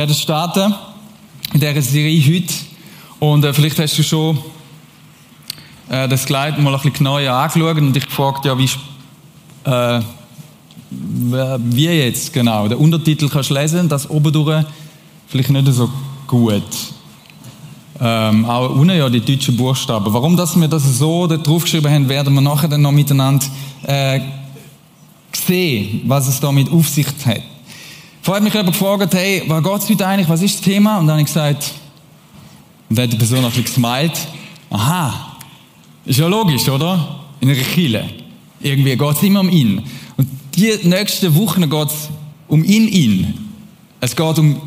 Werden starten in dieser Serie heute. Und äh, vielleicht hast du schon äh, das Kleid mal ein bisschen genauer angeschaut und dich gefragt, ja, wie, äh, wie jetzt genau. Den Untertitel kannst du lesen, das oben durch vielleicht nicht so gut. Ähm, auch ohne ja die deutschen Buchstaben. Warum dass wir das so da draufgeschrieben haben, werden wir nachher dann noch miteinander äh, sehen, was es damit auf sich hat. Vorher hat mich jemand gefragt, hey, was geht es heute eigentlich, was ist das Thema? Und dann habe ich gesagt, und dann hat die Person ein bisschen gesmiled, aha, ist ja logisch, oder? In einer Kille. Irgendwie geht es immer um ihn. Und die nächsten Wochen geht es um ihn, ihn. Es geht um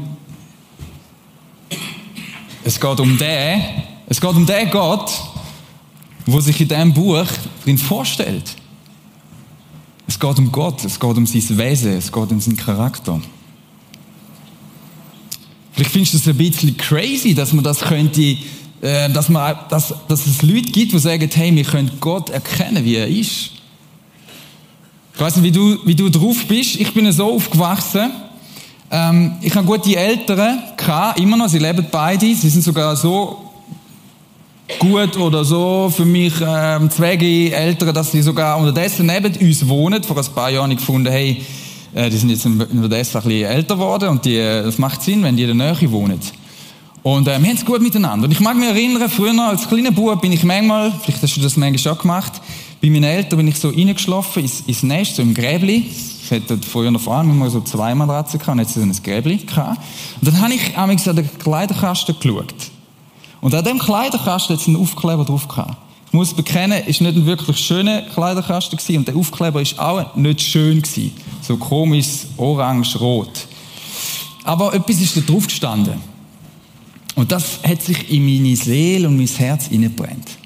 es geht um den, es geht um den Gott, wo sich in diesem Buch drin vorstellt. Es geht um Gott, es geht um sein Wesen, es geht um seinen Charakter. Vielleicht findest du es ein bisschen crazy, dass man das könnte, äh, dass, man, dass, dass es Leute gibt, die sagen, hey, wir können Gott erkennen, wie er ist. Ich weiß nicht, wie du, wie du drauf bist. Ich bin so aufgewachsen, ähm, ich habe gute Eltern, gehabt, immer noch, sie leben beide, sie sind sogar so gut oder so für mich ähm, Zwege Eltern, dass sie sogar unterdessen neben uns wohnen. Vor ein paar Jahren gefunden, hey, äh, die sind jetzt unterdessen ein bisschen älter geworden und die, äh, das macht Sinn, wenn die in der Nähe wohnen. Und äh, wir haben es gut miteinander. Und ich mag mich erinnern, früher als kleiner Bub bin ich manchmal, vielleicht hast du das manchmal schon gemacht, bei meinen Eltern bin ich so reingeschlafen ins, ins Nest, so im Gräbli. Es hatte früher noch vor allem immer so zwei Matratzen gehabt, jetzt so ein Gräbli gehabt. Und dann habe ich einmal an den Kleiderkasten geschaut. Und an dem Kleiderkasten hat es einen Aufkleber drauf gehabt. Ich muss bekennen, es war nicht ein wirklich schöner Kleiderkasten gewesen, und der Aufkleber ist auch nicht schön gewesen. So komisch, orange-rot. Aber etwas ist da drauf gestanden. Und das hat sich in meine Seele und mein Herz hineingebrannt.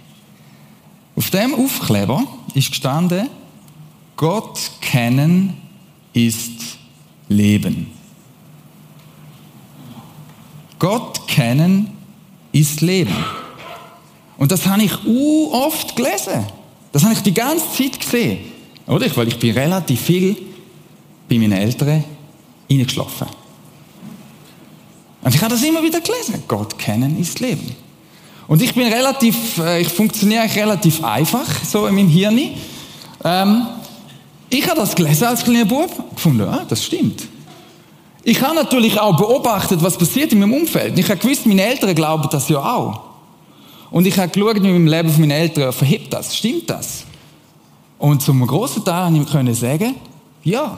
Auf dem Aufkleber ist gestanden, Gott kennen ist Leben. Gott kennen ist Leben. Und das habe ich oft gelesen. Das habe ich die ganze Zeit gesehen. Oder? Weil ich bin relativ viel bei meinen Eltern eingeschlafen. Und ich habe das immer wieder gelesen. Gott kennen ist Leben. Und ich bin relativ, äh, ich funktioniere relativ einfach, so in meinem Hirn. Ähm, ich habe das gelesen als kleiner Bub, gefunden, ah, das stimmt. Ich habe natürlich auch beobachtet, was passiert in meinem Umfeld. Ich habe gewusst, meine Eltern glauben das ja auch. Und ich habe geschaut, wie meinem Leben von meinen Eltern verhebt das, stimmt das? Und zum großen Teil konnte ich sagen, ja.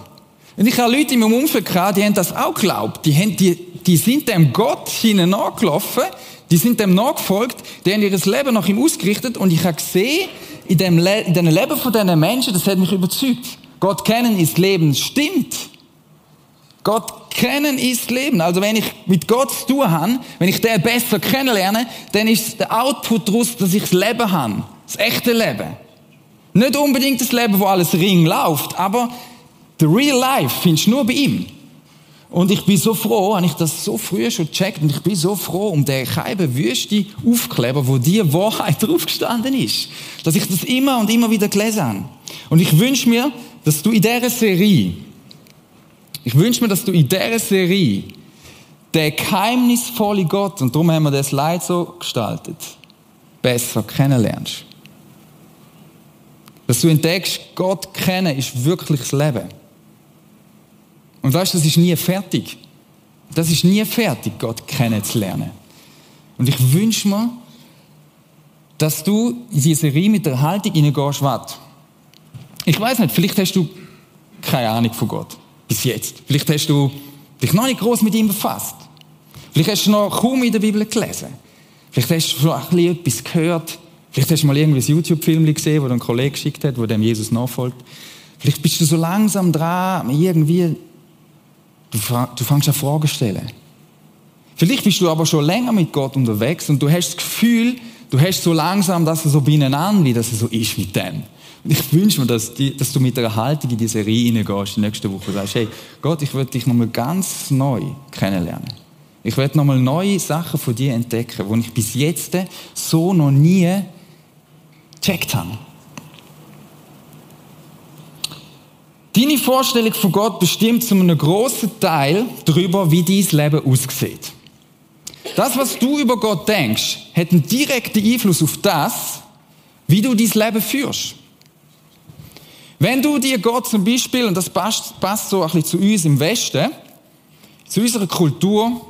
Und ich habe Leute in meinem Umfeld gehabt, die haben das auch geglaubt. Die, haben, die, die sind dem Gott hinein nachgelaufen, die sind dem nachgefolgt, die haben ihr Leben nach ihm ausgerichtet und ich habe gesehen, in dem, Le in dem Leben von diesen Menschen, das hat mich überzeugt. Gott kennen ist Leben, stimmt. Gott kennen ist Leben. Also wenn ich mit Gott zu tun habe, wenn ich den besser kennenlerne, dann ist der Output daraus, dass ich das Leben habe. Das echte Leben. Nicht unbedingt das Leben, wo alles ring läuft, aber the real life findest du nur bei ihm. Und ich bin so froh, habe ich das so früh schon gecheckt, und ich bin so froh um den keiben wüste Aufkleber, wo die Wahrheit draufgestanden ist. Dass ich das immer und immer wieder gelesen habe. Und ich wünsche mir, dass du in dieser Serie, ich wünsche mir, dass du in dieser Serie den geheimnisvolle Gott, und darum haben wir das Leid so gestaltet, besser kennenlernst. Dass du entdeckst, Gott kennen ist wirklich das Leben. Und weißt, das ist nie fertig. Das ist nie fertig, Gott kennenzulernen. Und ich wünsche mir, dass du in diese Serie mit der Haltung hineingehst, was? Ich weiß nicht, vielleicht hast du keine Ahnung von Gott. Bis jetzt. Vielleicht hast du dich noch nicht groß mit ihm befasst. Vielleicht hast du noch kaum in der Bibel gelesen. Vielleicht hast du schon ein etwas gehört. Vielleicht hast du mal irgendwie ein YouTube-Film gesehen, wo ein Kollege geschickt hat, wo dem Jesus nachfolgt. Vielleicht bist du so langsam dran, irgendwie Du, du fängst an Fragen stellen. Vielleicht bist du aber schon länger mit Gott unterwegs und du hast das Gefühl, du hast so langsam, dass er so beieinander, wie das so ist mit dem. Und ich wünsche mir, dass, die, dass du mit einer Haltung in diese Serie reingehst, die nächste Woche. Sagst, hey, Gott, ich will dich nochmal ganz neu kennenlernen. Ich will nochmal neue Sachen von dir entdecken, die ich bis jetzt so noch nie gecheckt habe. Deine Vorstellung von Gott bestimmt zu einem grossen Teil darüber, wie dein Leben aussieht. Das, was du über Gott denkst, hat einen direkten Einfluss auf das, wie du dein Leben führst. Wenn du dir Gott zum Beispiel, und das passt, passt so ein bisschen zu uns im Westen, zu unserer Kultur,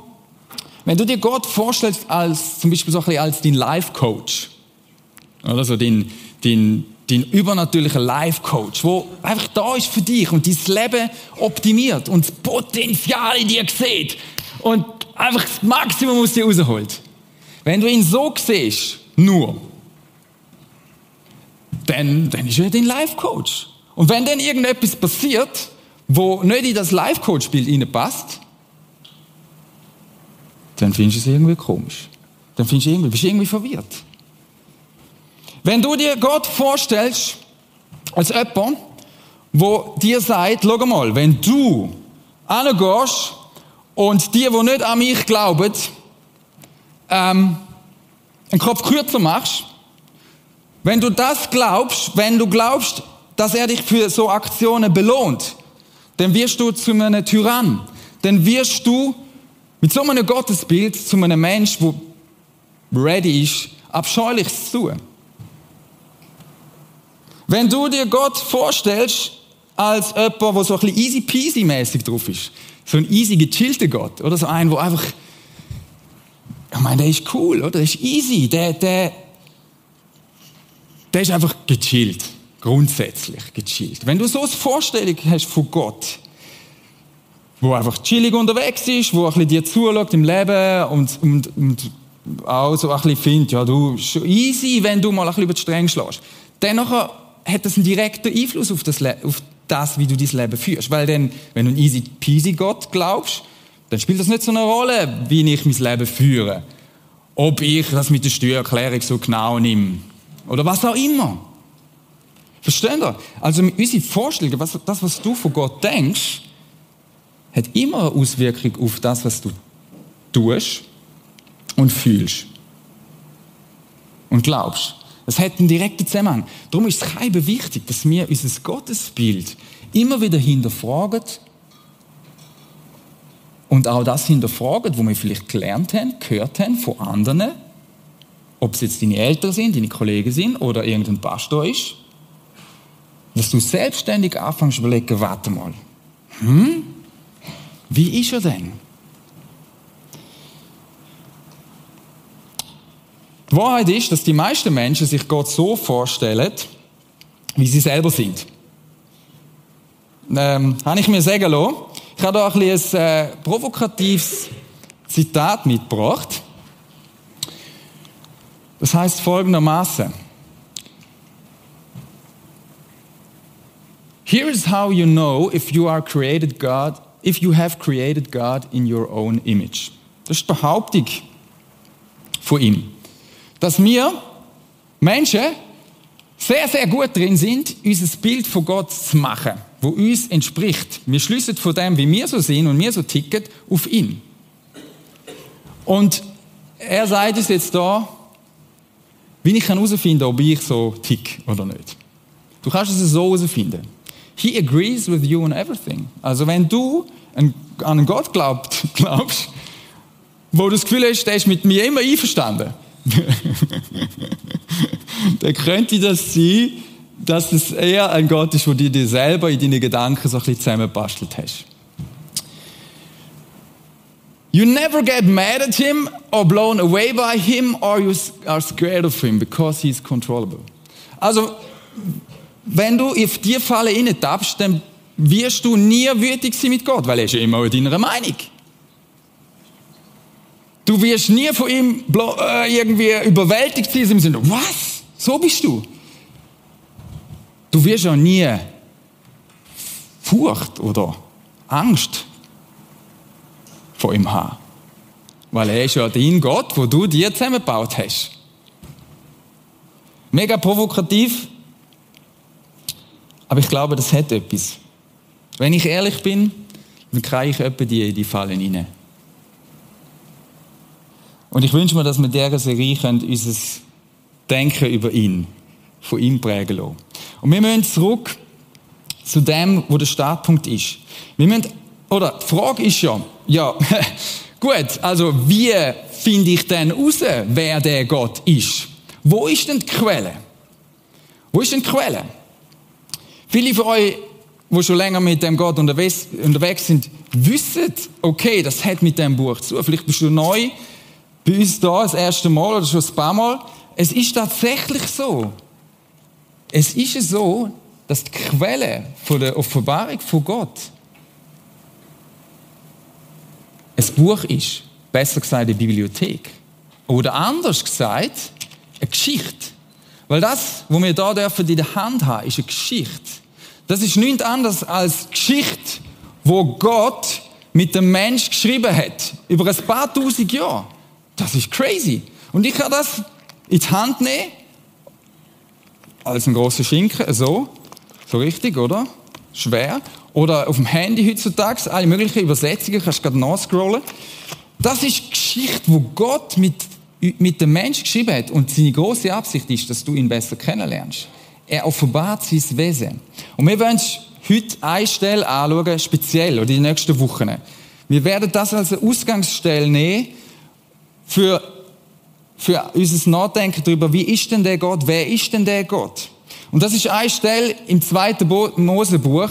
wenn du dir Gott vorstellst als, zum Beispiel so ein bisschen als dein Life-Coach, oder so dein, dein, dein übernatürlicher Life-Coach, wo einfach da ist für dich und dein Leben optimiert und das Potenzial in dir sieht und einfach das Maximum aus dir rausholt. Wenn du ihn so siehst, nur, dann, dann ist er dein Life-Coach. Und wenn dann irgendetwas passiert, wo nicht in das Life-Coach-Bild reinpasst, dann findest du es irgendwie komisch. Dann findest du irgendwie, bist du irgendwie verwirrt. Wenn du dir Gott vorstellst, als jemand, wo dir sagt, schau mal, wenn du angehst und die, die nicht an mich glauben, ähm, einen Kopf kürzer machst, wenn du das glaubst, wenn du glaubst, dass er dich für so Aktionen belohnt, dann wirst du zu einem Tyrann. Dann wirst du mit so einem Gottesbild zu einem Menschen, der ready ist, Abscheuliches zu tun. Wenn du dir Gott vorstellst, als jemand, der so ein bisschen easy peasy mäßig drauf ist, so ein easy gechillter Gott, oder so ein, wo einfach, ich meine, der ist cool, oder? Der ist easy, der, der, der ist einfach gechillt. Grundsätzlich gechillt. Wenn du so eine Vorstellung hast von Gott, wo einfach chillig unterwegs ist, wo ein bisschen dir zuschaut im Leben und, und, und auch so ein bisschen findet, ja, du, schon easy, wenn du mal ein bisschen über die Stränge schlägst. Dann nachher hat das einen direkten Einfluss auf das, auf das, wie du dein Leben führst. Weil dann, wenn du einen easy peasy Gott glaubst, dann spielt das nicht so eine Rolle, wie ich mein Leben führe. Ob ich das mit der Steuererklärung so genau nehme. Oder was auch immer. Versteht ihr? Also unsere Vorstellung, was, das, was du von Gott denkst, hat immer eine Auswirkung auf das, was du tust und fühlst. Und glaubst. Das hat einen direkten Zusammenhang. Darum ist es kein wichtig, dass wir unser Gottesbild immer wieder hinterfragen und auch das hinterfragen, wo wir vielleicht gelernt haben, gehört haben von anderen, ob es jetzt deine Eltern sind, deine Kollegen sind oder irgendein Pastor ist, dass du selbstständig anfängst zu überlegen, warte mal, hm? Wie ist er denn? Die Wahrheit ist, dass die meisten Menschen sich Gott so vorstellen, wie sie selber sind. Ähm, habe ich mir sagen lassen. Ich habe da ein, bisschen ein äh, provokatives Zitat mitgebracht. Das heißt folgendermaßen: Here is how you know if you are created God, if you have created God in your own image. Das ist die Behauptung von ihm dass wir Menschen sehr, sehr gut drin sind, unser Bild von Gott zu machen, wo uns entspricht. Wir schließen von dem, wie wir so sind und wir so ticken, auf ihn. Und er sagt uns jetzt da, wie ich herausfinden kann, ob ich so tick oder nicht. Du kannst es so herausfinden. He agrees with you on everything. Also wenn du an einen Gott glaubt, glaubst, wo du das Gefühl hast, der ist mit mir immer einverstanden, dann könnte das sein, dass es eher ein Gott ist, wo du dir selber in deinen Gedanken so ein bisschen zusammenbastelt hast. You never get mad at him or blown away by him or you are scared of him because he is controllable. Also, wenn du auf diese Falle tappst, dann wirst du nie wütig sein mit Gott, weil er ist ja immer in deiner Meinung. Du wirst nie von ihm äh, irgendwie überwältigt sein, im Sinne, was? So bist du? Du wirst ja nie Furcht oder Angst vor ihm haben. Weil er ist ja dein Gott, wo du dir zusammengebaut hast. Mega provokativ, aber ich glaube, das hat etwas. Wenn ich ehrlich bin, dann kriege ich etwa die in die Fallen hinein. Und ich wünsche mir, dass wir in dieser Serie unser Denken über ihn, von ihm prägen lassen. Und wir müssen zurück zu dem, wo der Startpunkt ist. Wir müssen, oder die Frage ist ja, ja, gut, also wie finde ich denn raus, wer der Gott ist? Wo ist denn die Quelle? Wo ist denn die Quelle? Viele von euch, die schon länger mit dem Gott unterwegs, unterwegs sind, wissen, okay, das hat mit dem Buch zu. Vielleicht bist du neu bei uns da, das erste Mal oder schon ein paar Mal. Es ist tatsächlich so. Es ist so, dass die Quelle von der Offenbarung von Gott ein Buch ist. Besser gesagt, eine Bibliothek. Oder anders gesagt, eine Geschichte. Weil das, was wir da dürfen in der Hand haben, ist eine Geschichte. Das ist nichts anderes als Geschichte, wo Gott mit dem Mensch geschrieben hat. Über ein paar tausend Jahre. Das ist crazy. Und ich kann das in die Hand nehmen, als ein großer Schinken, so. So richtig, oder? Schwer. Oder auf dem Handy heutzutage, alle möglichen Übersetzungen, kannst du gerade nachscrollen. Das ist Geschichte, wo Gott mit, mit dem Mensch geschrieben hat. Und seine große Absicht ist, dass du ihn besser kennenlernst. Er offenbart sein Wesen. Und wir wollen heute eine Stelle anschauen, speziell, oder die nächsten Wochen. Wir werden das als Ausgangsstelle nehmen für, für unser Nachdenken darüber, wie ist denn der Gott, wer ist denn der Gott? Und das ist eine Stelle im zweiten Mosebuch.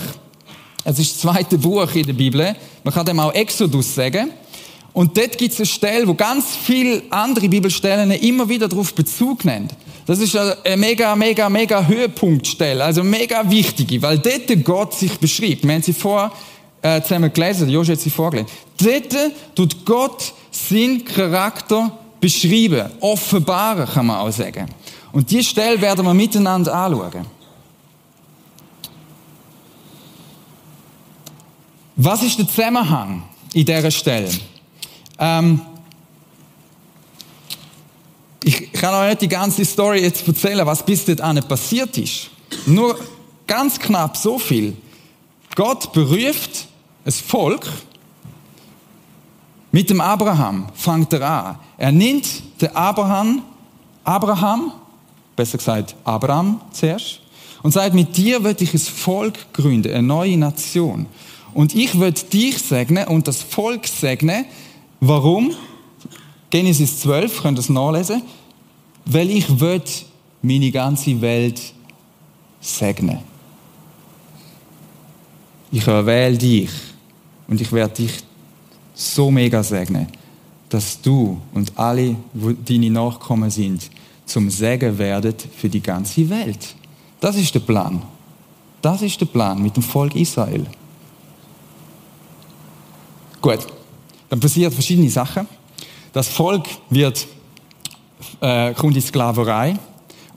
Es ist das zweite Buch in der Bibel. Man kann dem auch Exodus sagen. Und dort gibt es eine Stelle, wo ganz viele andere Bibelstellen immer wieder darauf Bezug nehmen. Das ist eine mega, mega, mega Höhepunktstelle, also mega wichtige, weil dort Gott sich beschreibt. Wir haben sie vor äh, zusammen gelesen, Josh hat sie vorgelesen. Dort tut Gott seinen Charakter beschreiben, offenbaren, kann man auch sagen. Und diese Stelle werden wir miteinander anschauen. Was ist der Zusammenhang in dieser Stelle? Ähm, ich kann euch nicht die ganze Story jetzt erzählen, was bis dahin passiert ist. Nur ganz knapp so viel. Gott beruft ein Volk mit dem Abraham, fängt er an. Er nimmt den Abraham, Abraham, besser gesagt Abraham zuerst, und sagt, mit dir wird ich ein Volk gründen, eine neue Nation. Und ich will dich segnen und das Volk segnen. Warum? Genesis 12, könnt ihr es nachlesen. Weil ich will meine ganze Welt segnen. Ich erwähle dich und ich werde dich so mega segnen, dass du und alle, wo deine Nachkommen sind, zum Segen werdet für die ganze Welt. Das ist der Plan. Das ist der Plan mit dem Volk Israel. Gut, dann passieren verschiedene Sachen. Das Volk wird, äh, kommt in Sklaverei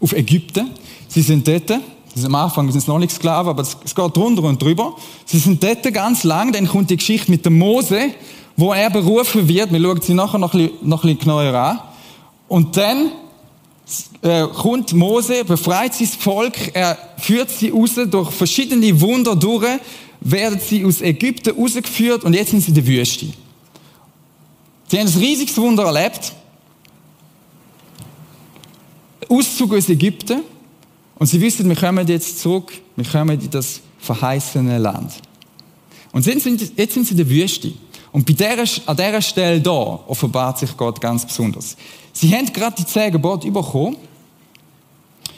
auf Ägypten. Sie sind dort, das am Anfang sind es noch nicht Sklaven, aber es, es geht drunter und drüber. Sie sind dort ganz lang, dann kommt die Geschichte mit dem Mose, wo er berufen wird. Wir schauen sie nachher noch ein bisschen, noch ein bisschen genauer an. Und dann äh, kommt Mose, befreit sein Volk, er führt sie raus durch verschiedene Wunder durch, werden sie aus Ägypten rausgeführt und jetzt sind sie in der Wüste. Sie haben ein riesiges Wunder erlebt. Auszug aus Ägypten. Und sie wissen, wir kommen jetzt zurück, wir kommen in das verheißene Land. Und jetzt sind, sie in der Wüste. Und bei der, an dieser Stelle da offenbart sich Gott ganz besonders. Sie haben gerade die zehn Gebote bekommen.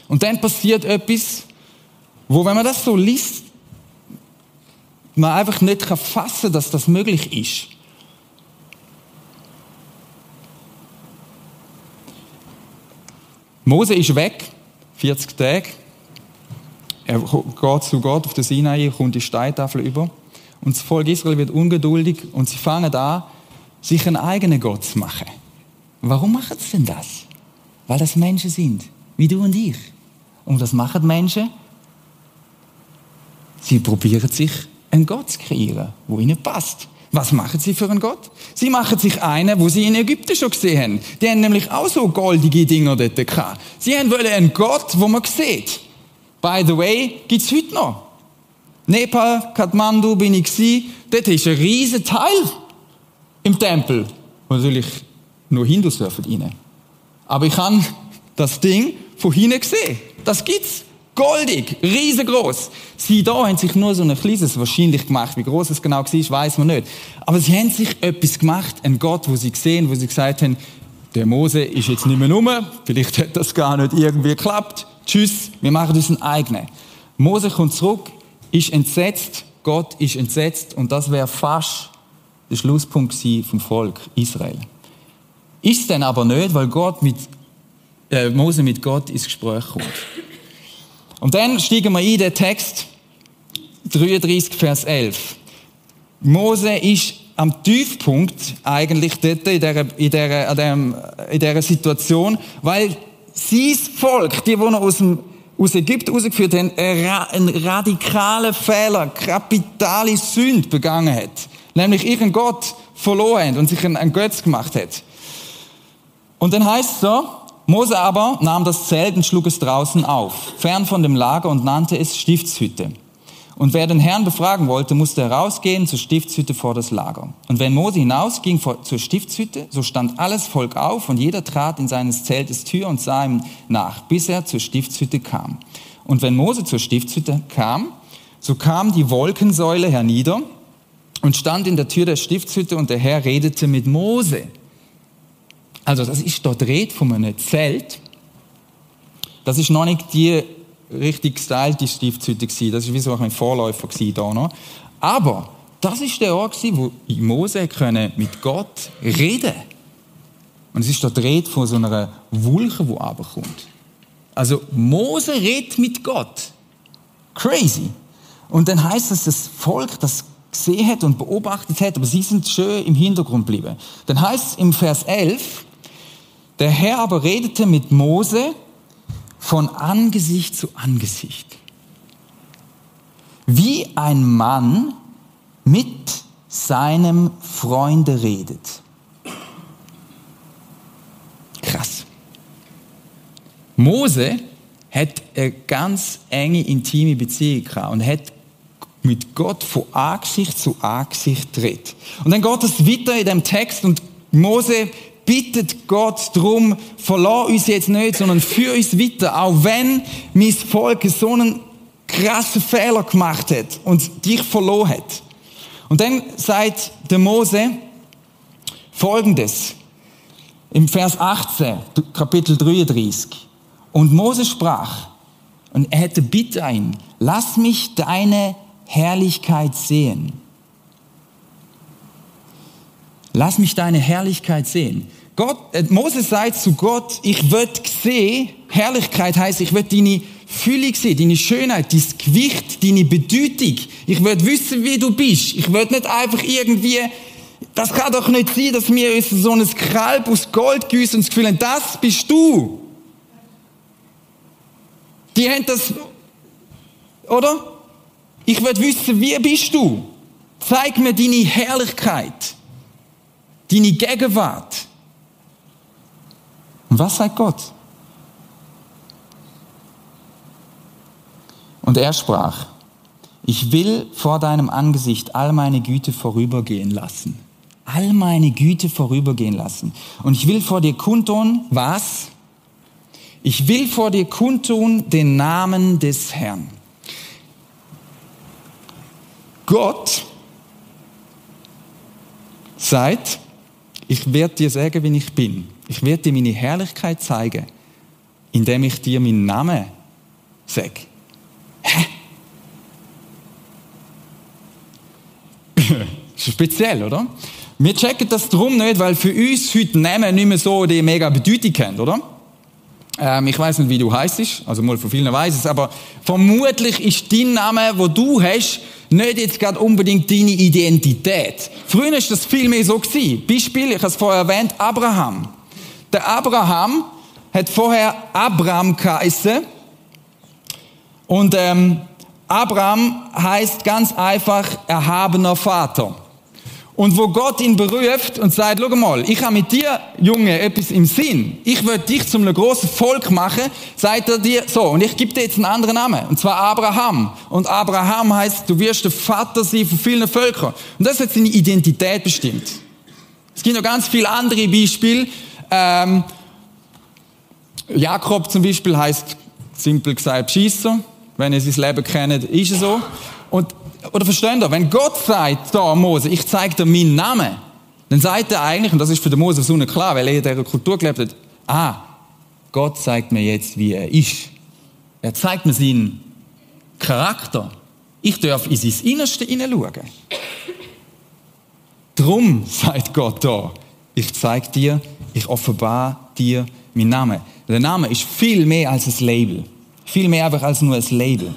Und dann passiert etwas, wo, wenn man das so liest, man einfach nicht fassen kann, dass das möglich ist. Mose ist weg, 40 Tage. Er geht zu Gott auf den Sinai, kommt die Steintafel über. Und das Volk Israel wird ungeduldig und sie fangen an, sich einen eigenen Gott zu machen. Warum machen sie denn das? Weil das Menschen sind, wie du und ich. Und was machen Menschen? Sie probieren sich einen Gott zu kreieren, wo ihnen passt. Was machen sie für einen Gott? Sie machen sich einen, wo sie in Ägypten schon gesehen haben. Die haben nämlich auch so goldige Dinger dort gehabt. Sie haben wollen einen Gott, wo man sieht. By the way, gibt's heute noch. Nepal, Kathmandu bin ich gewesen. Dort ist ein riesen Teil im Tempel. Und natürlich nur Hindus dürfen rein. Aber ich habe das Ding von hinten gesehen. Das gibt's. Goldig, riesengroß. Sie da haben sich nur so ein kleines wahrscheinlich gemacht. Wie groß es genau war, weiß man nicht. Aber sie haben sich etwas gemacht, ein Gott, wo sie gesehen, wo sie gesagt haben, der Mose ist jetzt nicht mehr rum, vielleicht hat das gar nicht irgendwie geklappt. Tschüss, wir machen uns einen eigenen. Mose kommt zurück, ist entsetzt, Gott ist entsetzt und das wäre fast der Schlusspunkt vom Volk Israel. Ist denn aber nicht, weil Gott mit, äh, Mose mit Gott ins Gespräch kommt. Und dann steigen wir ein, den Text 33, Vers 11. Mose ist am Tiefpunkt eigentlich dort in dieser, in dieser, in dieser, in Situation, weil sein Volk, die, die noch aus, dem, aus Ägypten rausgeführt haben, einen radikalen Fehler, kapitale Sünde begangen hat. Nämlich ihren Gott verloren hat und sich einen Götz gemacht hat. Und dann heißt es so, Mose aber nahm das Zelt und schlug es draußen auf, fern von dem Lager und nannte es Stiftshütte. Und wer den Herrn befragen wollte, musste herausgehen zur Stiftshütte vor das Lager. Und wenn Mose hinausging zur Stiftshütte, so stand alles Volk auf und jeder trat in seines Zeltes Tür und sah ihm nach, bis er zur Stiftshütte kam. Und wenn Mose zur Stiftshütte kam, so kam die Wolkensäule hernieder und stand in der Tür der Stiftshütte und der Herr redete mit Mose. Also das ist dort Red von einem Zelt. Das ist noch nicht die richtig gestylte Stiftshütte gewesen. Das ist wie so ein Vorläufer gewesen da noch. Aber das ist der Ort gewesen, wo Mose können mit Gott reden. Und es ist dort Rede von so einer Wolke, die abkommt. Also Mose redet mit Gott. Crazy. Und dann heißt es, das Volk, das gesehen hat und beobachtet hat, aber sie sind schön im Hintergrund geblieben. Dann heißt es im Vers 11, der Herr aber redete mit Mose von Angesicht zu Angesicht. Wie ein Mann mit seinem Freunde redet. Krass. Mose hat eine ganz enge, intime Beziehung gehabt und hat mit Gott von Angesicht zu Angesicht tritt. Und dann geht es weiter in dem Text und Mose bittet Gott drum, verlass uns jetzt nicht, sondern führ uns weiter, auch wenn mein Volk so einen krassen Fehler gemacht hat und dich verloren hat. Und dann sagt der Mose folgendes, im Vers 18, Kapitel 33. Und Mose sprach, und er hätte Bitte ein, lass mich deine Herrlichkeit sehen. Lass mich deine Herrlichkeit sehen. Gott, äh, Moses sagt zu Gott, ich will sehen, Herrlichkeit heißt, ich will deine Fülle sehen, deine Schönheit, dein Gewicht, deine Bedeutung. Ich will wissen, wie du bist. Ich will nicht einfach irgendwie, das kann doch nicht sein, dass uns so ein Kalb aus Gold gießen und das Gefühl haben, das bist du. Die haben das, oder? Ich will wissen, wie bist du? Zeig mir deine Herrlichkeit deine Gegenwart. Und was sagt Gott? Und er sprach, ich will vor deinem Angesicht all meine Güte vorübergehen lassen. All meine Güte vorübergehen lassen. Und ich will vor dir kundtun, was? Ich will vor dir kundtun den Namen des Herrn. Gott sagt, ich werde dir sagen, wie ich bin. Ich werde dir meine Herrlichkeit zeigen, indem ich dir meinen Namen sage. Hä? speziell, oder? Wir checken das drum nicht, weil für uns heute Namen nicht mehr so die mega Bedeutung haben, oder? Ähm, ich weiß nicht, wie du heißt, also mal von vielen weiß es, aber vermutlich ist dein Name, wo du hast, nicht jetzt gerade unbedingt deine Identität. Früher ist das viel mehr so gewesen. Beispiel, ich habe es vorher erwähnt, Abraham. Der Abraham hat vorher Abraham geheißen. Und ähm, Abraham heißt ganz einfach erhabener Vater. Und wo Gott ihn beruft und sagt, schau mal, ich habe mit dir, Junge, etwas im Sinn. Ich will dich zum einem großen Volk machen, sagt er dir so. Und ich gebe dir jetzt einen anderen Namen. Und zwar Abraham. Und Abraham heißt, du wirst der Vater sein von vielen Völkern. Und das hat seine Identität bestimmt. Es gibt noch ganz viele andere Beispiele. Ähm, Jakob zum Beispiel heißt simpel gesagt Schießer. Wenn ihr sein Leben kennt, ist es so. Und, oder versteht ihr, wenn Gott sagt, da Mose, ich zeige dir meinen Namen, dann sagt er eigentlich, und das ist für den Mose so klar, weil er in dieser Kultur gelebt hat, ah, Gott zeigt mir jetzt, wie er ist. Er zeigt mir seinen Charakter. Ich darf in sein Innerste hineinschauen. Drum sagt Gott da, ich zeige dir, ich offenbar dir meinen Namen. Der Name ist viel mehr als ein Label. Viel mehr einfach als nur ein Label.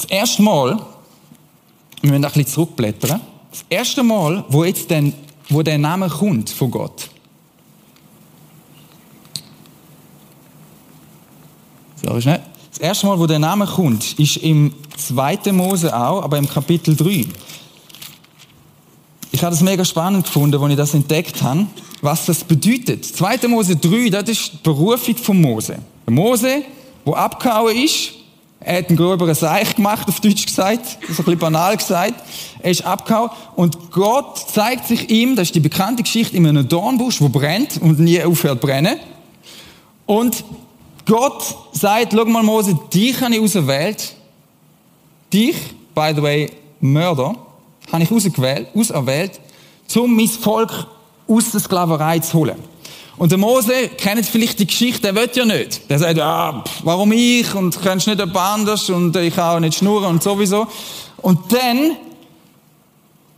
Das erste Mal, wir müssen ein bisschen zurückblättern, das erste Mal, wo jetzt den, wo der Name kommt von Gott. Sorry, schnell. Das erste Mal, wo der Name kommt, ist im 2. Mose auch, aber im Kapitel 3. Ich habe es mega spannend gefunden, als ich das entdeckt habe, was das bedeutet. 2. Mose 3, das ist die Berufung von Mose. Der Mose, der abgehauen ist, er hat einen gröberen Seich gemacht, auf Deutsch gesagt, das ist ein bisschen banal gesagt. Er ist abgehauen und Gott zeigt sich ihm, das ist die bekannte Geschichte, in einem Dornbusch, wo brennt und nie aufhört brennen. Und Gott sagt, schau mal Mose, dich habe ich auserwählt, dich, by the way, Mörder, habe ich ausgewählt, auserwählt, um mein Volk aus der Sklaverei zu holen. Und der Mose kennt vielleicht die Geschichte, der will ja nicht. Der sagt, ah, warum ich und kannst nicht jemand anders und ich kann auch nicht schnurren und sowieso. Und dann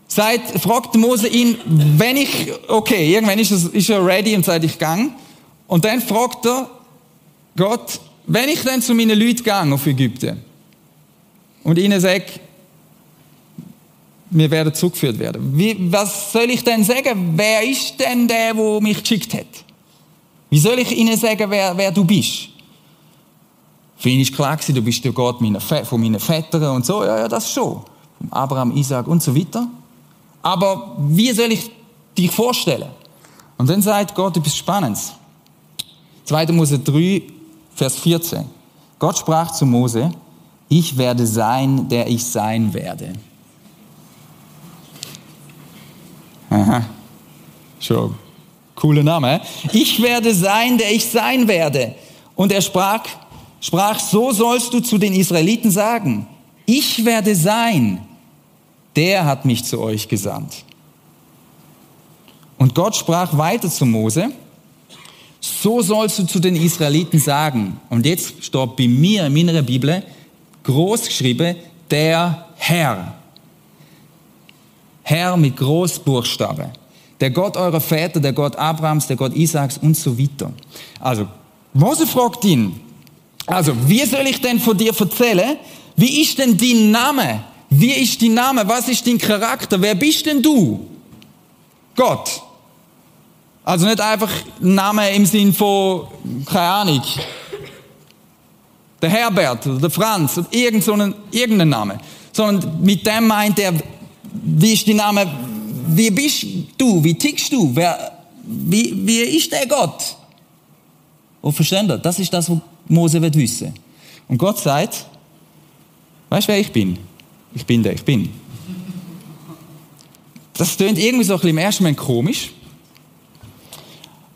sagt, fragt Mose ihn, wenn ich, okay, irgendwann ist er, ist er ready und sagt, ich gang. Und dann fragt er Gott, wenn ich dann zu meinen Leuten gehe auf Ägypten und ihnen sage, wir werden zugeführt werden. Wie, was soll ich denn sagen? Wer ist denn der, der mich geschickt hat? Wie soll ich ihnen sagen, wer, wer du bist? Für ihn ist klar du bist der Gott von meinen Vätern und so. Ja, ja, das schon. Abraham, Isaac und so weiter. Aber wie soll ich dich vorstellen? Und dann sagt Gott etwas Spannendes. 2. Mose 3, Vers 14. Gott sprach zu Mose, ich werde sein, der ich sein werde. Aha. Schon cooler Name. Ich werde sein, der ich sein werde. Und er sprach, sprach, so sollst du zu den Israeliten sagen, ich werde sein, der hat mich zu euch gesandt. Und Gott sprach weiter zu Mose, so sollst du zu den Israeliten sagen. Und jetzt steht bei mir in meiner Bibel groß geschrieben, der Herr. Herr mit Großbuchstabe. Der Gott eurer Väter, der Gott Abrahams, der Gott Isaaks und so weiter. Also, Mose fragt ihn, also, wie soll ich denn von dir erzählen? Wie ist denn dein Name? Wie ist dein Name? Was ist dein Charakter? Wer bist denn du? Gott. Also nicht einfach ein Name im Sinn von, keine Ahnung, der Herbert oder der Franz oder irgend so einen, irgendeinen Namen. Sondern mit dem meint er, wie ist dein Name? Wie bist du? Wie tickst du? Wer, wie, wie ist der Gott? Und versteht ihr? Das ist das, was Mose wissen. Und Gott sagt, weißt du, wer ich bin? Ich bin der, ich bin. Das klingt irgendwie so ein bisschen im ersten Moment komisch.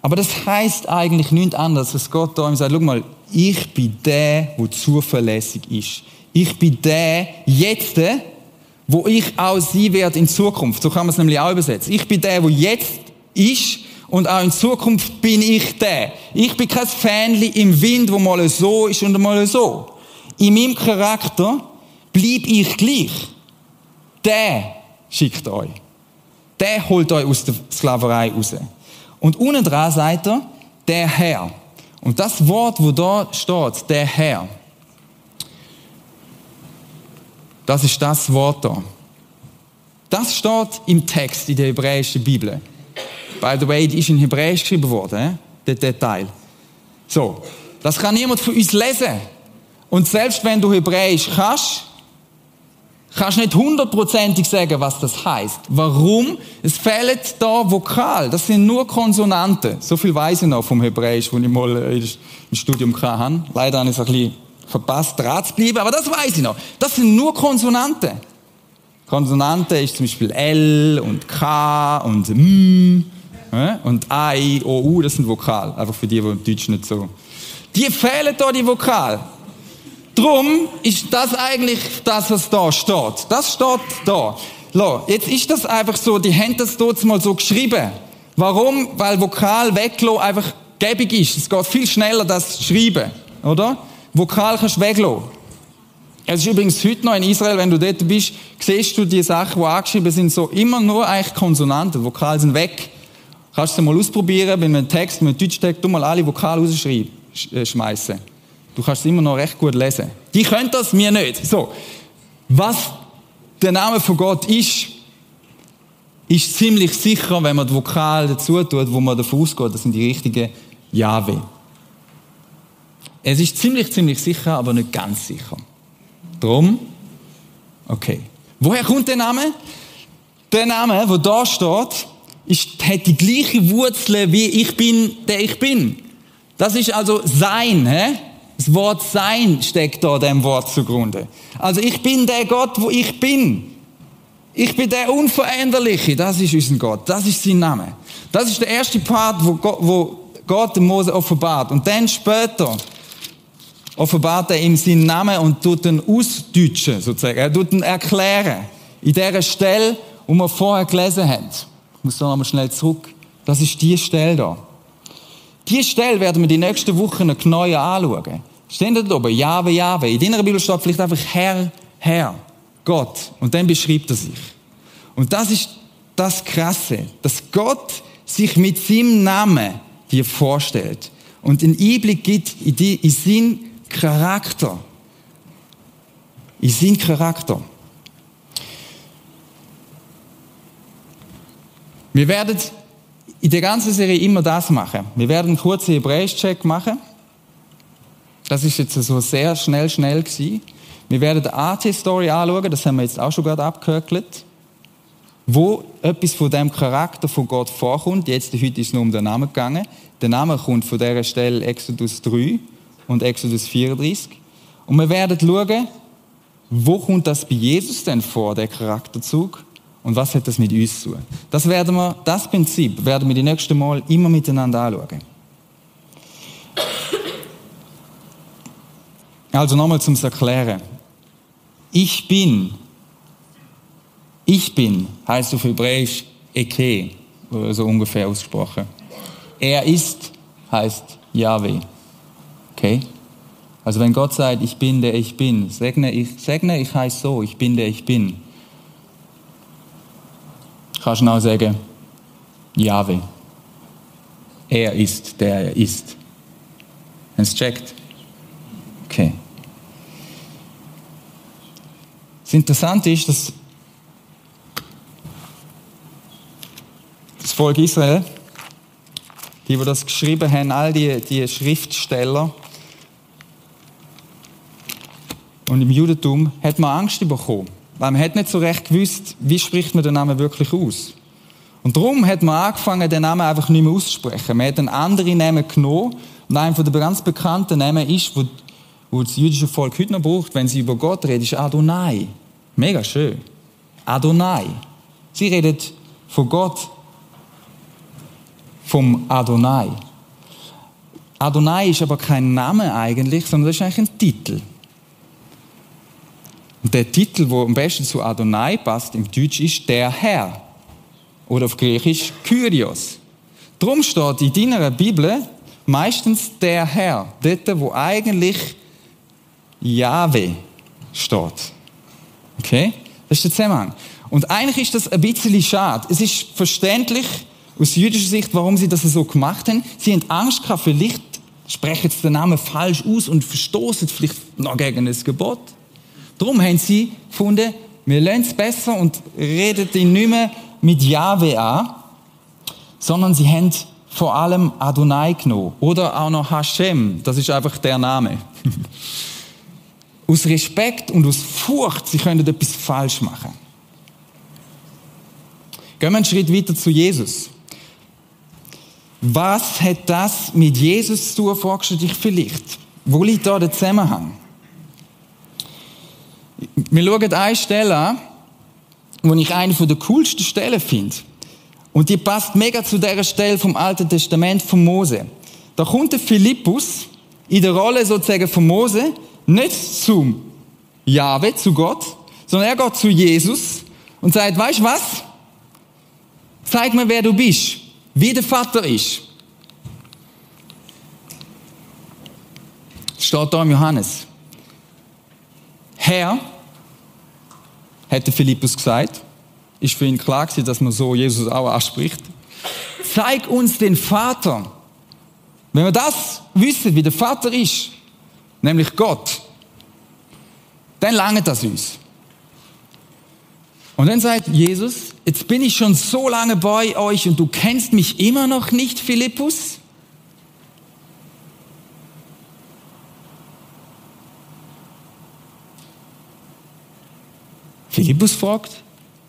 Aber das heißt eigentlich nichts anderes, als Gott da ihm sagt, schau mal, ich bin der, der zuverlässig ist. Ich bin der, jetzt, wo ich auch sein werde in Zukunft. So kann man es nämlich auch übersetzen. Ich bin der, wo jetzt ist und auch in Zukunft bin ich der. Ich bin kein Fähnchen im Wind, wo mal so ist und mal so. In meinem Charakter bleib ich gleich. Der schickt euch. Der holt euch aus der Sklaverei raus. Und unten dran sagt er, der Herr. Und das Wort, wo da steht, der Herr, das ist das Wort da. Das steht im Text in der hebräischen Bibel. By the way, die ist in Hebräisch geschrieben worden, der Detail. So, das kann niemand von uns lesen. Und selbst wenn du Hebräisch kannst, kannst du nicht hundertprozentig sagen, was das heißt. Warum? Es fehlt da Vokal. Das sind nur Konsonanten. So viel weiß ich noch vom Hebräisch, wo ich mal im Studium hatte. Leider habe ich es ein bisschen verpasst, dran zu bleiben, aber das weiß ich noch. Das sind nur Konsonanten. Konsonanten ist zum Beispiel L und K und M. Und A, I, O, U, das sind Vokal. Einfach für die, die Deutsch nicht so. Die fehlen da, die Vokal. Drum ist das eigentlich das, was da steht. Das steht da. Jetzt ist das einfach so, die haben das dort mal so geschrieben. Warum? Weil Vokal weglassen einfach gäbig ist. Es geht viel schneller, das schreiben. Oder? Vokal kannst du weglassen. Es ist übrigens heute noch in Israel, wenn du dort bist, siehst du die Sachen, die angeschrieben sind, so immer nur eigentlich Konsonanten. Vokale sind weg. Kannst du mal ausprobieren, bei einem Text, mit einem Deutschtext, du mal alle Vokale rausschmeißen. Äh, du kannst es immer noch recht gut lesen. Die können das, mir nicht. So. Was der Name von Gott ist, ist ziemlich sicher, wenn man die Vokale dazu tut, wo man davon ausgeht, das sind die richtigen Jahwe. Es ist ziemlich, ziemlich sicher, aber nicht ganz sicher. Drum, okay. Woher kommt der Name? Der Name, der da steht, ist, hat die gleiche Wurzel wie ich bin, der ich bin. Das ist also sein, hä? Das Wort sein steckt da dem Wort zugrunde. Also ich bin der Gott, wo ich bin. Ich bin der Unveränderliche. Das ist unser Gott. Das ist sein Name. Das ist der erste Part, wo Gott, wo Gott Mose offenbart. Und dann später offenbart er ihm seinen Namen und tut ihn ausdeutschen, sozusagen. Er tut ihn erklären. In dieser Stelle, wo wir vorher gelesen haben. Ich muss da nochmal schnell zurück. Das ist die Stelle da. Diese Stelle werden wir die nächsten Wochen genauer anschauen. Stehen da oben, Jahwe, Jahwe. In deiner Bibel steht vielleicht einfach Herr, Herr, Gott. Und dann beschreibt er sich. Und das ist das Krasse, dass Gott sich mit seinem Namen dir vorstellt und einen Einblick gibt in, die, in seinen Charakter. In seinen Charakter. Wir werden in der ganzen Serie immer das machen. Wir werden einen kurzen Hebräisch-Check machen. Das ist jetzt so sehr schnell, schnell gewesen. Wir werden die AT-Story anschauen, das haben wir jetzt auch schon gerade abgehökelt. Wo etwas von dem Charakter von Gott vorkommt. Jetzt, heute ist es nur um den Namen gegangen. Der Name kommt von dieser Stelle Exodus 3 und Exodus 34. Und wir werden schauen, wo kommt das bei Jesus denn vor, der Charakterzug? Und was hat das mit uns zu tun? Das werden wir, das Prinzip werden wir die nächsten Mal immer miteinander anschauen. Also nochmal zum Erklären. Ich bin. Ich bin heißt auf Hebräisch Eke, so ungefähr ausgesprochen. Er ist heißt Yahweh. Okay? Also wenn Gott sagt, ich bin der ich bin, segne ich, segne ich heißt so, ich bin der ich bin. Kannst du auch sagen, Jahwe. Er ist der er ist. Es checkt? Okay. Das Interessante ist, dass das Volk Israel, die, die das geschrieben haben, all die, die Schriftsteller, und im Judentum hat man Angst bekommen, weil man hat nicht so recht gewusst, wie spricht man den Namen wirklich aus. Und darum hat man angefangen, den Namen einfach nicht mehr auszusprechen. Man hat einen anderen Namen genommen und einer der ganz bekannten Namen ist, wo wo das jüdische Volk heute noch braucht, wenn sie über Gott reden, ist Adonai. Mega schön. Adonai. Sie redet von Gott, vom Adonai. Adonai ist aber kein Name eigentlich, sondern das ist eigentlich ein Titel. Und der Titel, der am besten zu Adonai passt, im Deutsch ist der Herr. Oder auf Griechisch Kyrios. Drum steht in deiner Bibel meistens der Herr. Dort, wo eigentlich Jahwe steht. Okay? Das ist der Zusammenhang. Und eigentlich ist das ein bisschen schade. Es ist verständlich aus jüdischer Sicht, warum sie das so gemacht haben. Sie haben Angst gehabt, vielleicht sprechen sie den Namen falsch aus und verstoßen vielleicht noch gegen das Gebot. Darum haben sie gefunden, wir lernen es besser und reden ihn nicht mehr mit Jahwe an, sondern sie haben vor allem Adonai genommen. Oder auch noch Hashem, das ist einfach der Name. aus Respekt und aus Furcht, sie können etwas falsch machen. Gehen wir einen Schritt weiter zu Jesus. Was hat das mit Jesus zu tun, fragst du dich vielleicht. Wo liegt da der Zusammenhang? Wir schauen eine Stelle an, die ich eine der coolsten Stellen finde. Und die passt mega zu der Stelle vom Alten Testament von Mose. Da kommt der Philippus in der Rolle sozusagen von Mose nicht zum Jahwe, zu Gott, sondern er geht zu Jesus und sagt, weißt du was? Zeig mir, wer du bist, wie der Vater ist. Steht da im Johannes. Herr, hätte Philippus gesagt, ist für ihn klar gewesen, dass man so Jesus auch anspricht. Zeig uns den Vater. Wenn wir das wissen, wie der Vater ist, nämlich Gott, dann langt das uns. Und dann sagt Jesus, jetzt bin ich schon so lange bei euch und du kennst mich immer noch nicht, Philippus? Philippus fragt,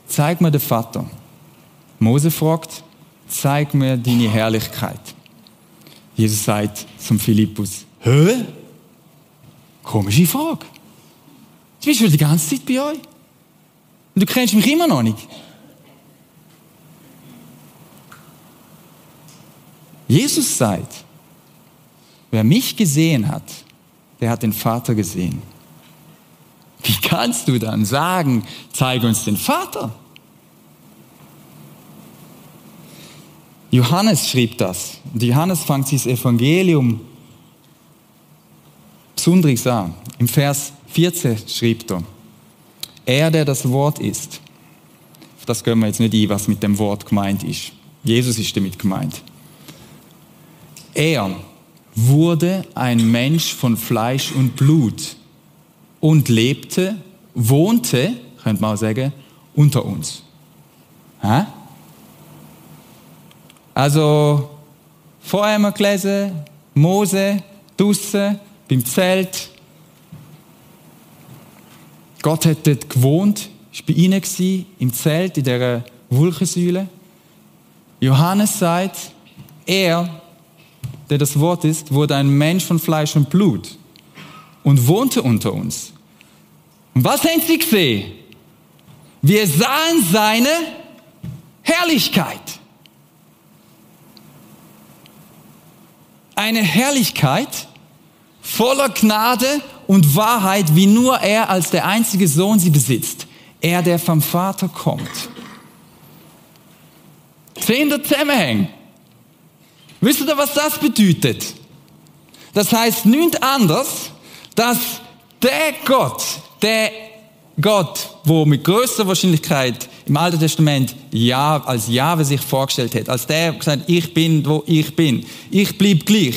zeig mir den Vater. Mose fragt, zeig mir deine Herrlichkeit. Jesus sagt zum Philippus, hä? Komische Frage. Du bist schon die ganze Zeit bei euch. Und du kennst mich immer noch nicht. Jesus sagt, wer mich gesehen hat, der hat den Vater gesehen. Wie kannst du dann sagen, zeig uns den Vater? Johannes schrieb das. Und Johannes fängt sich das Evangelium besonders an. Im Vers 14 schrieb er, er, der das Wort ist. Das gehen wir jetzt nicht ein, was mit dem Wort gemeint ist. Jesus ist damit gemeint. Er wurde ein Mensch von Fleisch und Blut und lebte, wohnte, könnte man auch sagen, unter uns. Hä? Also, vorher haben wir gelesen, Mose, draussen, beim Zelt. Gott hat dort gewohnt, war bei ihnen gewesen, im Zelt, in dieser Wolkensäule. Johannes sagt, er, der das Wort ist, wurde ein Mensch von Fleisch und Blut und wohnte unter uns. Und was haben sie gesehen? Wir sahen seine Herrlichkeit. Eine Herrlichkeit voller Gnade und Wahrheit, wie nur er als der einzige Sohn sie besitzt. Er, der vom Vater kommt. Sehen der Zusammenhang? Wisst ihr, was das bedeutet? Das heißt nichts anderes, dass der Gott, der Gott, wo mit größter Wahrscheinlichkeit im Alten Testament ja, als Jahwe sich vorgestellt hat, als der gesagt ich bin, wo ich bin, ich bleib gleich,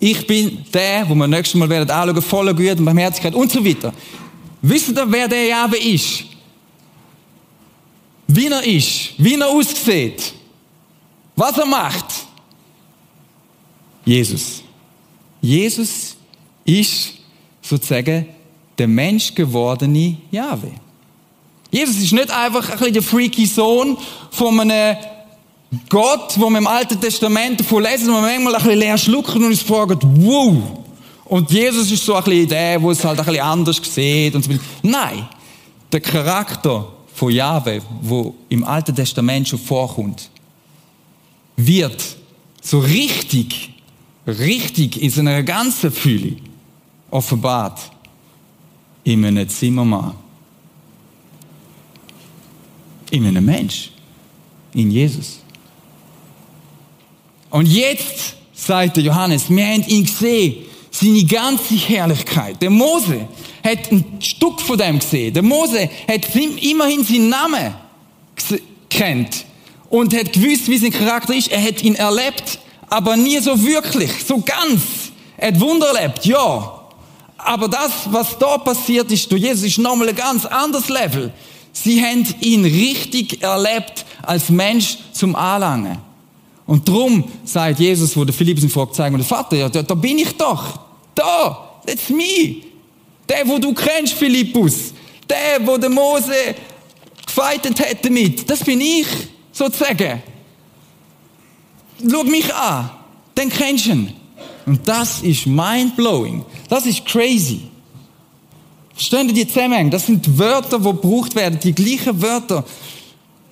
ich bin der, wo wir nächstes Mal werden anschauen, voller Güte und Barmherzigkeit und so weiter. Wisst ihr, wer der Jahwe ist? Wie er ist, wie er aussieht, was er macht? Jesus. Jesus ist sozusagen der menschgewordene Jahwe. Jesus ist nicht einfach ein bisschen der freaky Sohn von einem Gott, wo wir im Alten Testament davon lesen und man manchmal ein bisschen leer schlucken und uns fragen, wow. Und Jesus ist so ein bisschen der, wo es halt ein bisschen anders sieht und so. Nein. Der Charakter von Jahwe, wo im Alten Testament schon vorkommt, wird so richtig, richtig in seiner ganzen Fühle offenbart in einem Zimmermann. In einem Mensch. In Jesus. Und jetzt, sagt der Johannes, wir haben ihn gesehen, seine ganze Herrlichkeit. Der Mose hat ein Stück von dem gesehen. Der Mose hat immerhin seinen Namen kennt und hat gewusst, wie sein Charakter ist. Er hat ihn erlebt, aber nie so wirklich, so ganz. Er hat Wunder erlebt, ja. Aber das, was da passiert ist durch Jesus, ist nochmal ein ganz anderes Level. Sie haben ihn richtig erlebt als Mensch zum Anlangen. Und drum sagt Jesus, wo der Philippus ihn fragt, zeig mir Vater, ja, da, da bin ich doch. Da, that's me. Der, wo du kennst, Philippus. Der, wo der Mose gefeitet hätte mit. Das bin ich, sozusagen. Schau mich an. Dann kennst du ihn. Und das ist mind-blowing. Das ist crazy. Verstehen Sie die Zusammenhänge? Das sind Wörter, die gebraucht werden, die gleichen Wörter,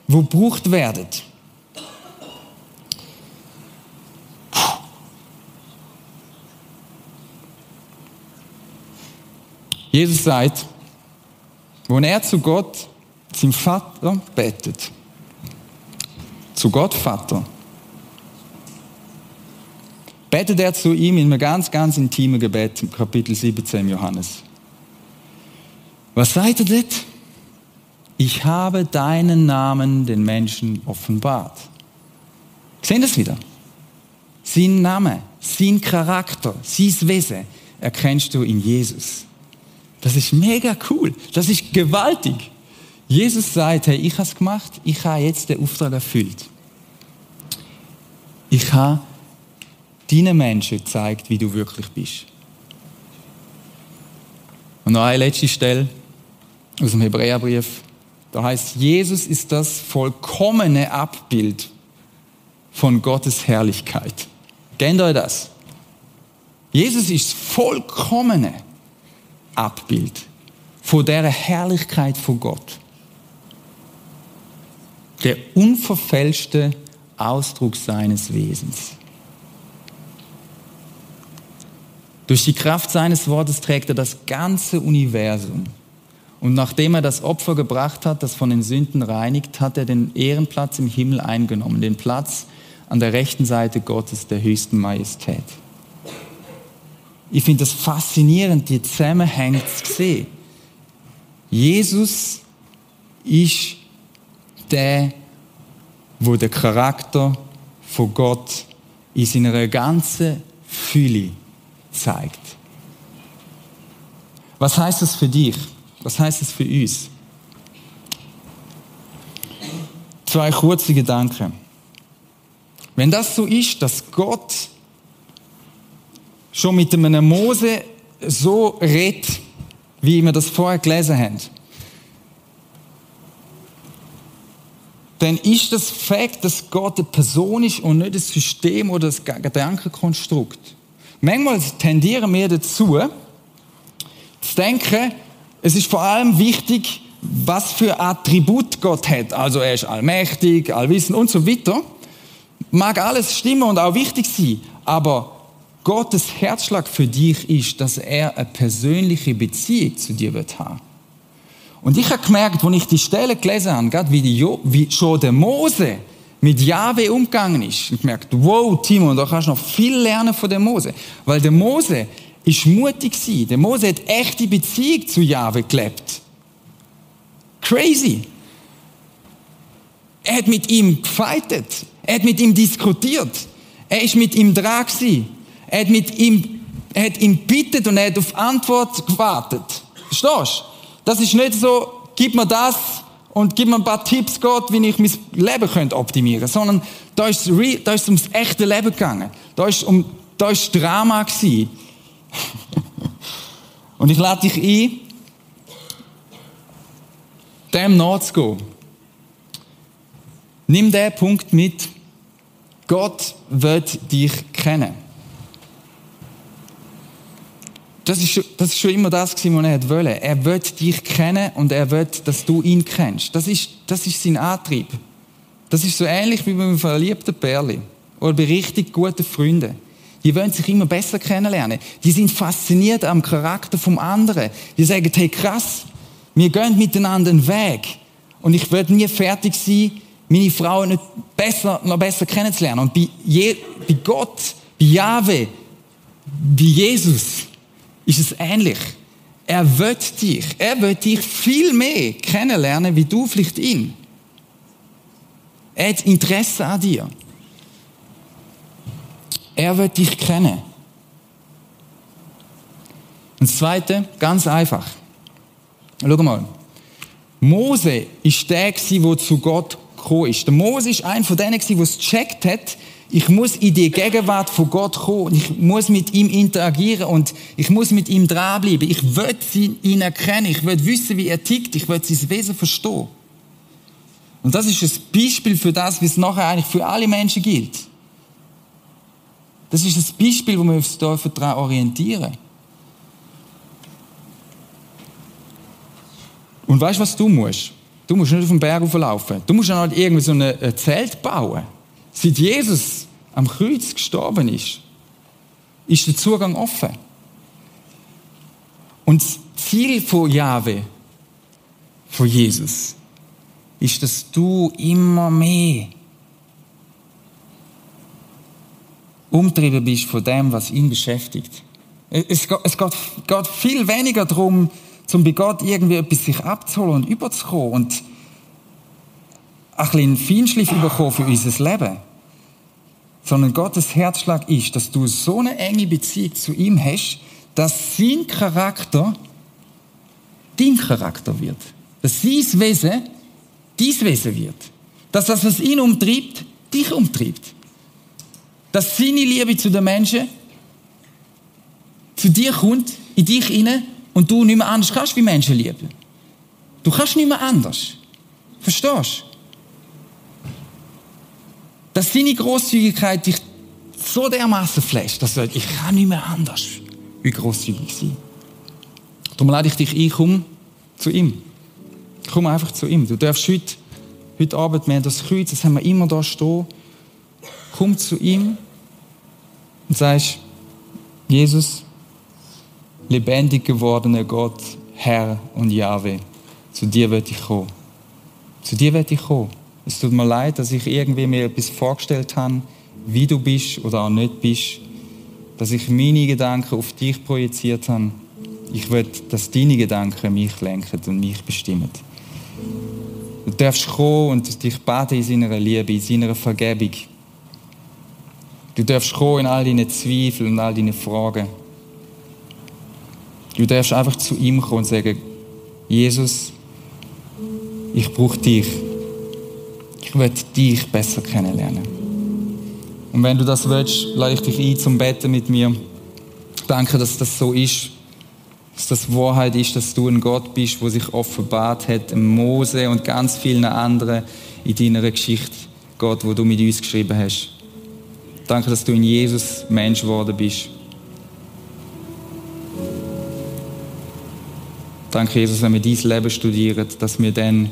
die gebraucht werden. Jesus sagt, wenn er zu Gott, seinem Vater, betet, zu Gott Vater, betet er zu ihm in einem ganz, ganz intimen Gebet, Kapitel 17 Johannes. Was sagt er dort? Ich habe deinen Namen den Menschen offenbart. Sehen das wieder? Sein Name, sein Charakter, sein Wesen erkennst du in Jesus. Das ist mega cool. Das ist gewaltig. Jesus sagt, hey, ich habe es gemacht, ich habe jetzt den Auftrag erfüllt. Ich habe deinen Menschen gezeigt, wie du wirklich bist. Und noch eine letzte Stelle aus dem Hebräerbrief. Da heißt, Jesus ist das vollkommene Abbild von Gottes Herrlichkeit. Kennt ihr das? Jesus ist das vollkommene Abbild von der Herrlichkeit von Gott. Der unverfälschte Ausdruck seines Wesens. Durch die Kraft seines Wortes trägt er das ganze Universum. Und nachdem er das Opfer gebracht hat, das von den Sünden reinigt, hat er den Ehrenplatz im Himmel eingenommen, den Platz an der rechten Seite Gottes der höchsten Majestät. Ich finde das faszinierend, die Zusammenhänge zu sehen. Jesus ist der, wo der Charakter von Gott in seiner ganzen Fülle zeigt. Was heißt das für dich? Was heißt das für uns? Zwei kurze Gedanken. Wenn das so ist, dass Gott schon mit einem Mose so redet, wie wir das vorher gelesen haben, dann ist das Fakt, dass Gott eine Person ist und nicht das System oder das Gedankenkonstrukt. Manchmal tendieren wir dazu, zu denken, es ist vor allem wichtig, was für Attribut Gott hat. Also er ist allmächtig, allwissend und so weiter. Mag alles stimmen und auch wichtig sein, aber Gottes Herzschlag für dich ist, dass er eine persönliche Beziehung zu dir wird haben. Und ich habe gemerkt, als ich die Stelle gelesen habe, gerade wie, die jo wie schon der Mose mit Jahwe umgegangen ist, ich gemerkt, wow, Timo, da kannst du noch viel lernen von dem Mose. Weil der Mose ist mutig gewesen. Der Mose hat echte Beziehung zu Jahwe gelebt. Crazy. Er hat mit ihm gefeitet. Er hat mit ihm diskutiert. Er ist mit ihm dran gewesen. Er hat mit ihm, er hat ihn bittet und er hat auf Antwort gewartet. Verstehst du? Das ist nicht so, gib mir das und gib mir ein paar Tipps, Gott, wie ich mein Leben könnte optimieren sondern da ist, ist ums echte Leben gegangen. Da ist um, da ist Drama gewesen. und ich lade dich ein, dem nachzugehen. Nimm den Punkt mit. Gott wird dich kennen. Das ist, schon, das ist schon immer das, was er wollte. Er will dich kennen und er will, dass du ihn kennst. Das ist, das ist sein Antrieb. Das ist so ähnlich wie bei einem verliebten Perli oder bei richtig guten Freunden. Die wollen sich immer besser kennenlernen. Die sind fasziniert am Charakter vom anderen. Die sagen, hey krass, wir gehen miteinander einen Weg. Und ich werde nie fertig sein, meine Frau nicht besser, noch besser kennenzulernen. Und bei, Je, bei Gott, bei Jahwe, bei Jesus, ist es ähnlich. Er wird dich, er wird dich viel mehr kennenlernen, wie du vielleicht ihn. Er hat Interesse an dir. Er wird dich kennen. Und das Zweite, ganz einfach. Schau mal. Mose ist der, der zu Gott gekommen ist. Der Mose ist einer von denen, der es gecheckt hat, ich muss in die Gegenwart von Gott kommen. Ich muss mit ihm interagieren und ich muss mit ihm dranbleiben. Ich will ihn erkennen. Ich will wissen, wie er tickt. Ich will sein Wesen verstehen. Und das ist ein Beispiel für das, wie es nachher eigentlich für alle Menschen gilt. Das ist ein Beispiel, wo wir uns daran orientieren. Und weißt du, was du musst? Du musst nicht auf den Berg laufen. Du musst dann halt irgendwie so ein Zelt bauen. Seit Jesus am Kreuz gestorben ist, ist der Zugang offen. Und das Ziel von Jahwe, von Jesus, ist, dass du immer mehr umtrieben bist von dem, was ihn beschäftigt. Es, geht, es geht, geht viel weniger darum, zum bei Gott irgendwie etwas sich abzuholen und überzukommen und ein bisschen Feinschliff bekommen für unser Leben. Sondern Gottes Herzschlag ist, dass du so eine enge Beziehung zu ihm hast, dass sein Charakter dein Charakter wird. Dass sein Wesen dein Wesen wird. Dass das, was ihn umtreibt, dich umtreibt. Dass seine Liebe zu den Menschen zu dir kommt, in dich hinein und du nicht mehr anders kannst wie Menschen lieben. Du kannst nicht mehr anders. Verstehst du? Dass seine Großzügigkeit dich so dermaßen flasht, dass du sagst, ich kann nicht mehr anders wie großzügig sein. Darum lade ich dich ein, komm zu ihm. Komm einfach zu ihm. Du darfst heute, heute Abend mehr das Kreuz, das haben wir immer da stehen. Komm zu ihm und sagst, Jesus, lebendig gewordener Gott, Herr und Jahwe, zu dir wird ich kommen. Zu dir wird ich kommen. Es tut mir leid, dass ich irgendwie mir etwas vorgestellt habe, wie du bist oder auch nicht bist, dass ich meine Gedanken auf dich projiziert habe. Ich will, dass deine Gedanken mich lenken und mich bestimmen. Du darfst kommen und dich baden in seiner Liebe, in seiner Vergebung. Du darfst kommen in all deine Zweifel und all deine Fragen. Du darfst einfach zu ihm kommen und sagen, Jesus, ich brauche dich. Ich will dich besser kennenlernen. Und wenn du das willst, lade ich dich ein zum Betten mit mir. Danke, dass das so ist. Dass das Wahrheit ist, dass du ein Gott bist, wo sich offenbart hat, Mose und ganz vielen anderen in deiner Geschichte, Gott, wo du mit uns geschrieben hast. Danke, dass du in Jesus Mensch geworden bist. Danke, Jesus, wenn wir dieses Leben studieren, dass wir dann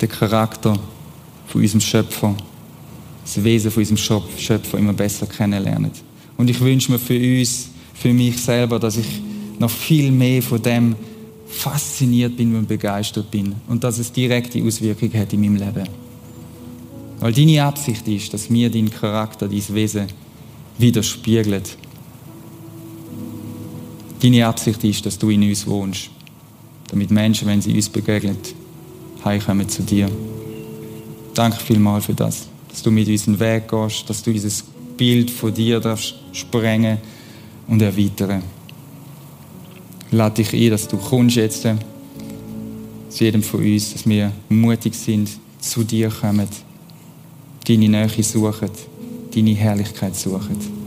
den Charakter von unserem Schöpfer, das Wesen von unserem Schöpfer immer besser kennenlernen. Und ich wünsche mir für uns, für mich selber, dass ich noch viel mehr von dem fasziniert bin und begeistert bin und dass es direkte Auswirkungen hat in meinem Leben. Weil deine Absicht ist, dass mir dein Charakter, dein Wesen widerspiegelt Deine Absicht ist, dass du in uns wohnst, damit Menschen, wenn sie uns begegnen, heimkommen zu dir. Danke vielmals für das, dass du mit uns den Weg gehst, dass du dieses Bild von dir darfst sprengen und erweitern. Lade dich ein, dass du kommst jetzt zu jedem von uns, dass wir mutig sind, zu dir kommen, deine Nähe suchen, deine Herrlichkeit suchen.